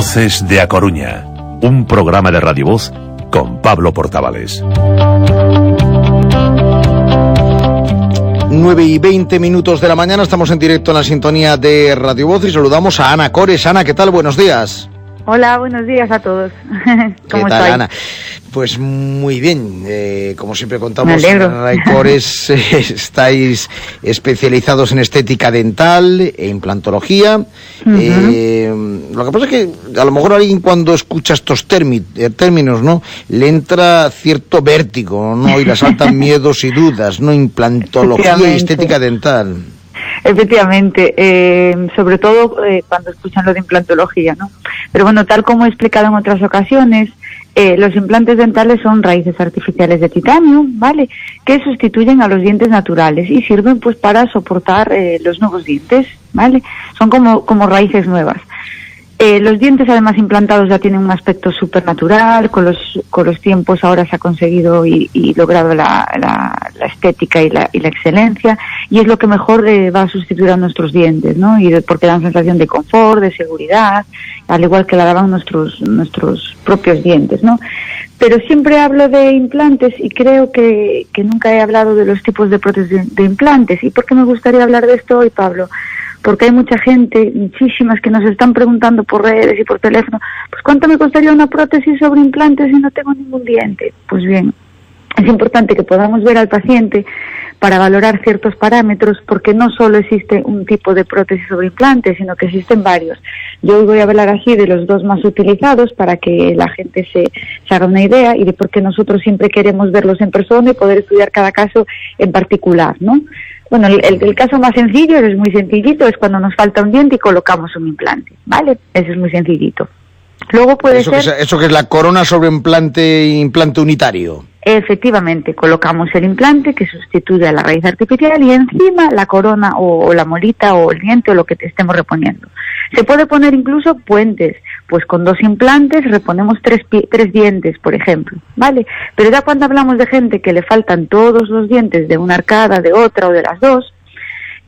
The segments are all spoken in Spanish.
Voces de A Coruña, un programa de Radio Voz con Pablo Portavales. 9 y 20 minutos de la mañana, estamos en directo en la sintonía de Radio Voz y saludamos a Ana Cores. Ana, ¿qué tal? Buenos días. Hola, buenos días a todos. ¿Cómo ¿Qué tal, Ana? Pues muy bien, eh, como siempre contamos, en Raicores eh, estáis especializados en estética dental e implantología. eh, lo que pasa es que a lo mejor alguien cuando escucha estos eh, términos, ¿no? Le entra cierto vértigo, ¿no? Y le saltan miedos y dudas, ¿no? Implantología y estética dental. Efectivamente, eh, sobre todo eh, cuando escuchan lo de implantología, ¿no? Pero bueno, tal como he explicado en otras ocasiones, eh, los implantes dentales son raíces artificiales de titanio, ¿vale? Que sustituyen a los dientes naturales y sirven pues para soportar eh, los nuevos dientes, ¿vale? Son como, como raíces nuevas. Eh, los dientes además implantados ya tienen un aspecto supernatural, con los, con los tiempos ahora se ha conseguido y, logrado la, la, estética y la, y la excelencia y es lo que mejor eh, va a sustituir a nuestros dientes, ¿no? Y porque dan sensación de confort, de seguridad, al igual que la daban nuestros, nuestros propios dientes, ¿no? Pero siempre hablo de implantes y creo que, que nunca he hablado de los tipos de prótesis de implantes. ¿Y por qué me gustaría hablar de esto hoy, Pablo? Porque hay mucha gente, muchísimas, que nos están preguntando por redes y por teléfono, pues ¿cuánto me costaría una prótesis sobre implantes si no tengo ningún diente? Pues bien, es importante que podamos ver al paciente para valorar ciertos parámetros, porque no solo existe un tipo de prótesis sobre implantes, sino que existen varios. Yo hoy voy a hablar así de los dos más utilizados para que la gente se, se haga una idea y de por qué nosotros siempre queremos verlos en persona y poder estudiar cada caso en particular, ¿no? Bueno, el, caso más sencillo, es muy sencillito, es cuando nos falta un diente y colocamos un implante, ¿vale? Eso es muy sencillito. Luego puede eso ser... Que es, eso que es la corona sobre implante, implante unitario. Efectivamente, colocamos el implante que sustituye a la raíz artificial y encima la corona o, la molita o el diente o lo que te estemos reponiendo. Se puede poner incluso puentes, pues con dos implantes reponemos tres, tres dientes, por ejemplo, ¿vale? Pero ya cuando hablamos de gente que le faltan todos los dientes de una arcada, de otra o de las dos,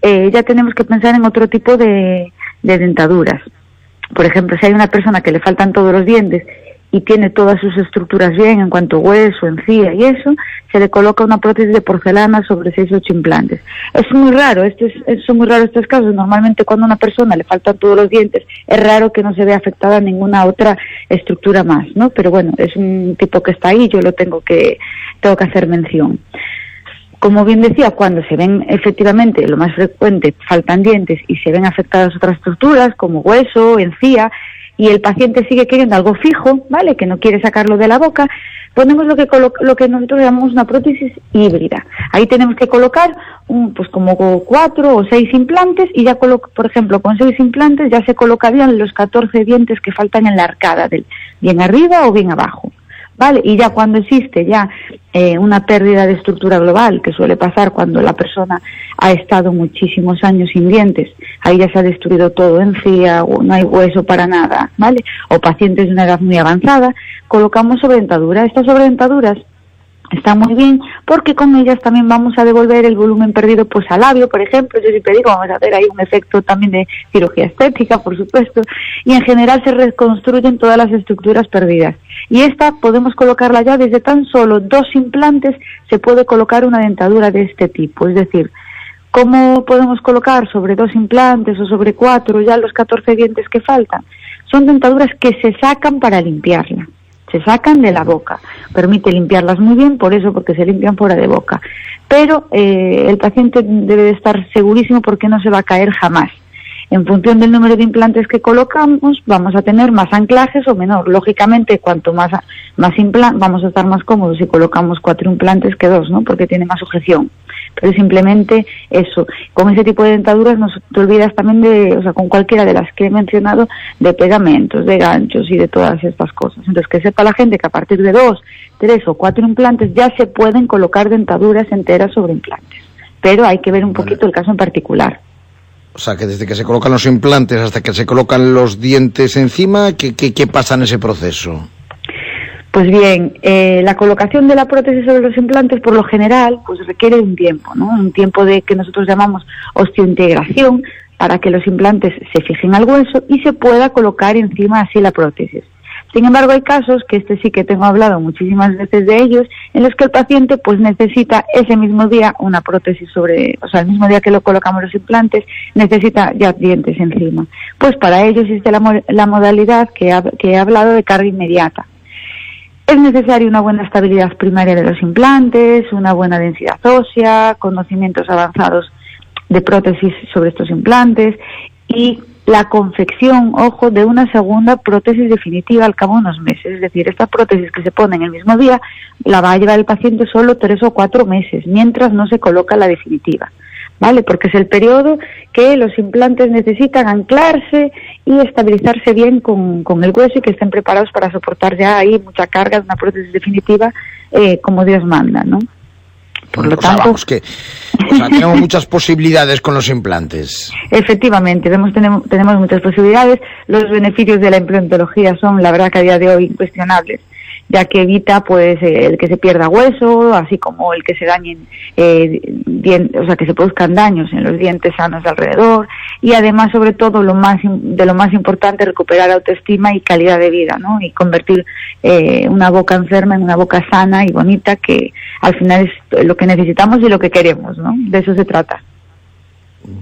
eh, ya tenemos que pensar en otro tipo de, de dentaduras. Por ejemplo, si hay una persona que le faltan todos los dientes y tiene todas sus estructuras bien en cuanto a hueso, encía y eso, se le coloca una prótesis de porcelana sobre seis o ocho implantes. Es muy raro, esto es, son muy raros estos casos. Normalmente cuando a una persona le faltan todos los dientes, es raro que no se vea afectada ninguna otra estructura más, ¿no? Pero bueno, es un tipo que está ahí, yo lo tengo que, tengo que hacer mención. Como bien decía, cuando se ven efectivamente, lo más frecuente, faltan dientes y se ven afectadas otras estructuras como hueso, encía, y el paciente sigue queriendo algo fijo, ¿vale? Que no quiere sacarlo de la boca, ponemos lo que, lo que nosotros llamamos una prótesis híbrida. Ahí tenemos que colocar un, pues como cuatro o seis implantes y ya por ejemplo, con seis implantes ya se colocarían los 14 dientes que faltan en la arcada, del, bien arriba o bien abajo. ¿Vale? Y ya cuando existe ya eh, una pérdida de estructura global, que suele pasar cuando la persona ha estado muchísimos años sin dientes, ahí ya se ha destruido todo, encía, no hay hueso para nada, ¿vale? O pacientes de una edad muy avanzada, colocamos sobredentadura. Estas sobredentaduras está muy bien porque con ellas también vamos a devolver el volumen perdido pues al labio, por ejemplo, yo siempre digo, vamos a ver ahí un efecto también de cirugía estética, por supuesto, y en general se reconstruyen todas las estructuras perdidas. Y esta podemos colocarla ya desde tan solo dos implantes, se puede colocar una dentadura de este tipo, es decir, ¿cómo podemos colocar sobre dos implantes o sobre cuatro ya los 14 dientes que faltan? Son dentaduras que se sacan para limpiarla se sacan de la boca. Permite limpiarlas muy bien, por eso, porque se limpian fuera de boca. Pero eh, el paciente debe de estar segurísimo porque no se va a caer jamás. En función del número de implantes que colocamos, vamos a tener más anclajes o menor. Lógicamente, cuanto más, más implantes, vamos a estar más cómodos si colocamos cuatro implantes que dos, ¿no? Porque tiene más sujeción pero simplemente eso. Con ese tipo de dentaduras no te olvidas también de, o sea, con cualquiera de las que he mencionado, de pegamentos, de ganchos y de todas estas cosas. Entonces, que sepa la gente que a partir de dos, tres o cuatro implantes ya se pueden colocar dentaduras enteras sobre implantes. Pero hay que ver un poquito el caso en particular. O sea, que desde que se colocan los implantes hasta que se colocan los dientes encima, ¿qué, qué, qué pasa en ese proceso? Pues bien, eh, la colocación de la prótesis sobre los implantes, por lo general, pues requiere un tiempo, ¿no? Un tiempo de que nosotros llamamos osteointegración. para que los implantes se fijen al hueso y se pueda colocar encima así la prótesis. Sin embargo, hay casos, que este sí que tengo hablado muchísimas veces de ellos, en los que el paciente pues necesita ese mismo día una prótesis sobre, o sea, el mismo día que lo colocamos los implantes, necesita ya dientes encima. Pues para ello existe la, la modalidad que, que he hablado de carga inmediata. Es necesaria una buena estabilidad primaria de los implantes, una buena densidad ósea, conocimientos avanzados de prótesis sobre estos implantes y la confección, ojo, de una segunda prótesis definitiva al cabo de unos meses. Es decir, esta prótesis que se pone en el mismo día la va a llevar el paciente solo tres o cuatro meses, mientras no se coloca la definitiva. ¿Vale? Porque es el periodo que los implantes necesitan anclarse y estabilizarse bien con, con el hueso y que estén preparados para soportar ya ahí mucha carga de una prótesis definitiva eh, como Dios manda, ¿no? Por lo tanto, que tenemos muchas posibilidades con los implantes. Efectivamente, tenemos, tenemos muchas posibilidades. Los beneficios de la implantología son, la verdad, que a día de hoy incuestionables ya que evita pues eh, el que se pierda hueso, así como el que se dañen, eh, o sea, que se produzcan daños en los dientes sanos de alrededor y además sobre todo lo más de lo más importante recuperar autoestima y calidad de vida, ¿no? Y convertir eh, una boca enferma en una boca sana y bonita que al final es lo que necesitamos y lo que queremos, ¿no? De eso se trata.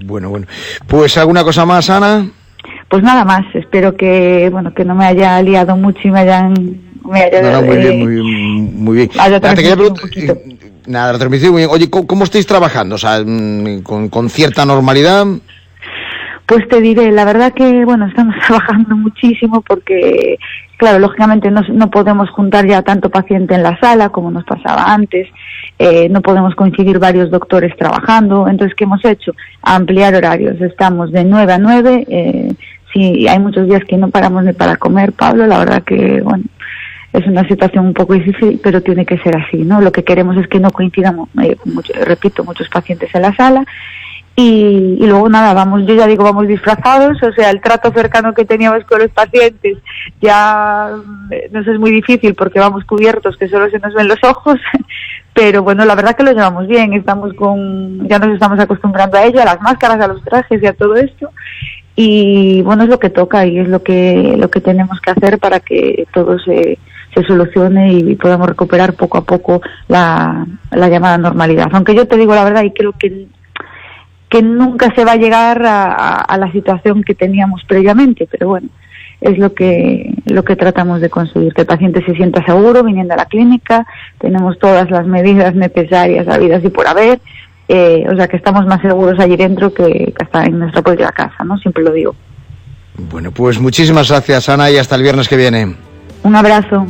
Bueno, bueno. Pues alguna cosa más, Ana. Pues nada más. Espero que bueno que no me haya liado mucho y me hayan muy bien, muy bien, muy bien. Nada, muy bien. Oye, ¿cómo, estáis trabajando? O sea, mm, con, cierta normalidad. Pues te diré, la verdad que, bueno, estamos trabajando muchísimo porque, claro, lógicamente no, no podemos juntar ya tanto paciente en la sala como nos pasaba antes, eh, no podemos coincidir varios doctores trabajando, entonces, ¿qué hemos hecho? Ampliar horarios, estamos de 9 a 9, eh, sí, hay muchos días que no paramos ni para comer, Pablo, la verdad que, bueno, es una situación un poco difícil, pero tiene que ser así, ¿no? Lo que queremos es que no coincidamos, eh, repito, muchos pacientes en la sala y, luego nada, vamos, yo ya digo, vamos disfrazados, o sea, el trato cercano que teníamos con los pacientes ya eh, nos es muy difícil porque vamos cubiertos que solo se nos ven los ojos, pero bueno, la verdad que lo llevamos bien, estamos con, ya nos estamos acostumbrando a ello, a las máscaras, a los trajes y a todo esto y bueno, es lo que toca y es lo que, lo que tenemos que hacer para que todo se se solucione y podamos recuperar poco a poco la, la llamada normalidad. Aunque yo te digo la verdad y creo que que nunca se va a llegar a, la situación que teníamos previamente, pero bueno, es lo que lo que tratamos de conseguir, que el paciente se sienta seguro viniendo a la clínica, tenemos todas las medidas necesarias habidas y por haber, eh, o sea que estamos más seguros allí dentro que, hasta en nuestra propia casa, ¿no? Siempre lo digo. Bueno, pues muchísimas gracias Ana y hasta el viernes que viene. Un abrazo.